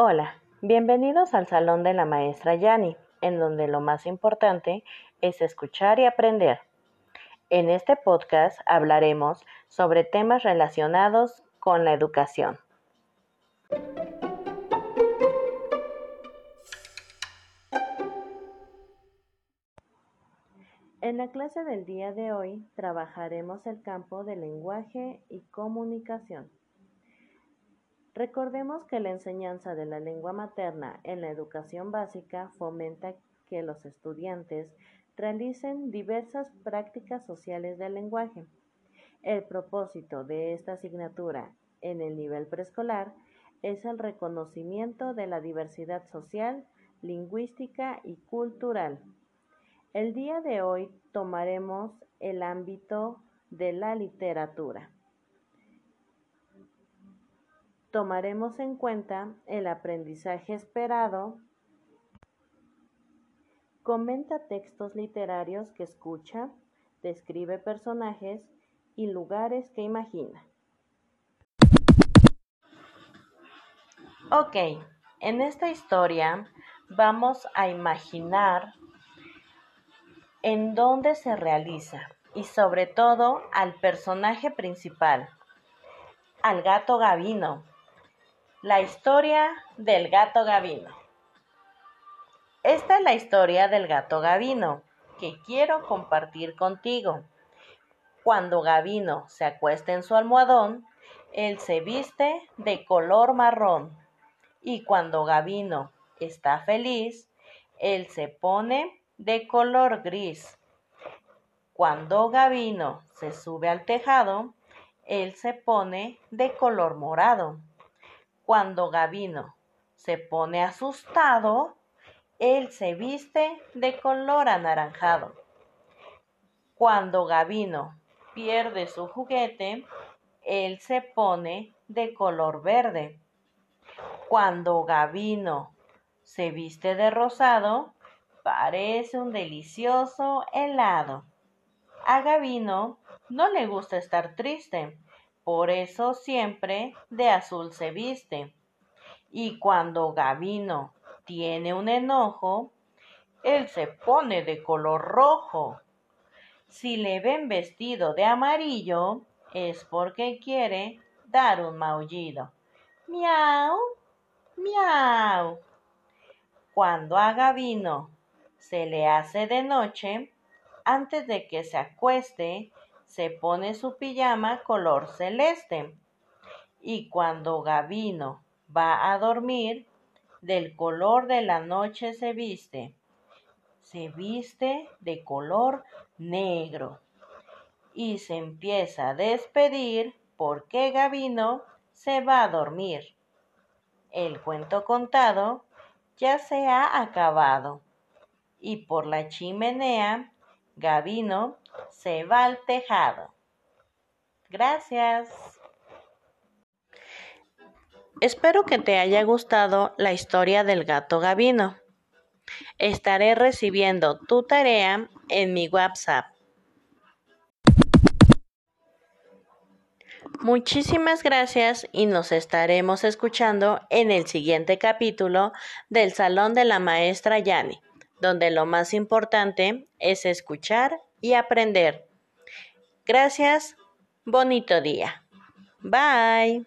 Hola, bienvenidos al Salón de la Maestra Yani, en donde lo más importante es escuchar y aprender. En este podcast hablaremos sobre temas relacionados con la educación. En la clase del día de hoy trabajaremos el campo de lenguaje y comunicación. Recordemos que la enseñanza de la lengua materna en la educación básica fomenta que los estudiantes realicen diversas prácticas sociales del lenguaje. El propósito de esta asignatura en el nivel preescolar es el reconocimiento de la diversidad social, lingüística y cultural. El día de hoy tomaremos el ámbito de la literatura tomaremos en cuenta el aprendizaje esperado, comenta textos literarios que escucha, describe personajes y lugares que imagina. Ok, en esta historia vamos a imaginar en dónde se realiza y sobre todo al personaje principal, al gato Gavino, la historia del gato Gavino. Esta es la historia del gato Gavino que quiero compartir contigo. Cuando Gavino se acuesta en su almohadón, él se viste de color marrón. Y cuando Gavino está feliz, él se pone de color gris. Cuando Gavino se sube al tejado, él se pone de color morado. Cuando Gavino se pone asustado, él se viste de color anaranjado. Cuando Gavino pierde su juguete, él se pone de color verde. Cuando Gavino se viste de rosado, parece un delicioso helado. A Gavino no le gusta estar triste, por eso siempre de azul se viste. Y cuando Gavino tiene un enojo, él se pone de color rojo. Si le ven vestido de amarillo, es porque quiere dar un maullido. Miau, miau. Cuando a Gavino se le hace de noche, antes de que se acueste, se pone su pijama color celeste. Y cuando Gavino va a dormir, del color de la noche se viste. Se viste de color negro. Y se empieza a despedir porque Gavino se va a dormir. El cuento contado ya se ha acabado. Y por la chimenea, Gavino se va al tejado. Gracias. Espero que te haya gustado la historia del gato Gavino. Estaré recibiendo tu tarea en mi WhatsApp. Muchísimas gracias y nos estaremos escuchando en el siguiente capítulo del Salón de la Maestra Yani, donde lo más importante es escuchar y aprender. Gracias, bonito día. Bye.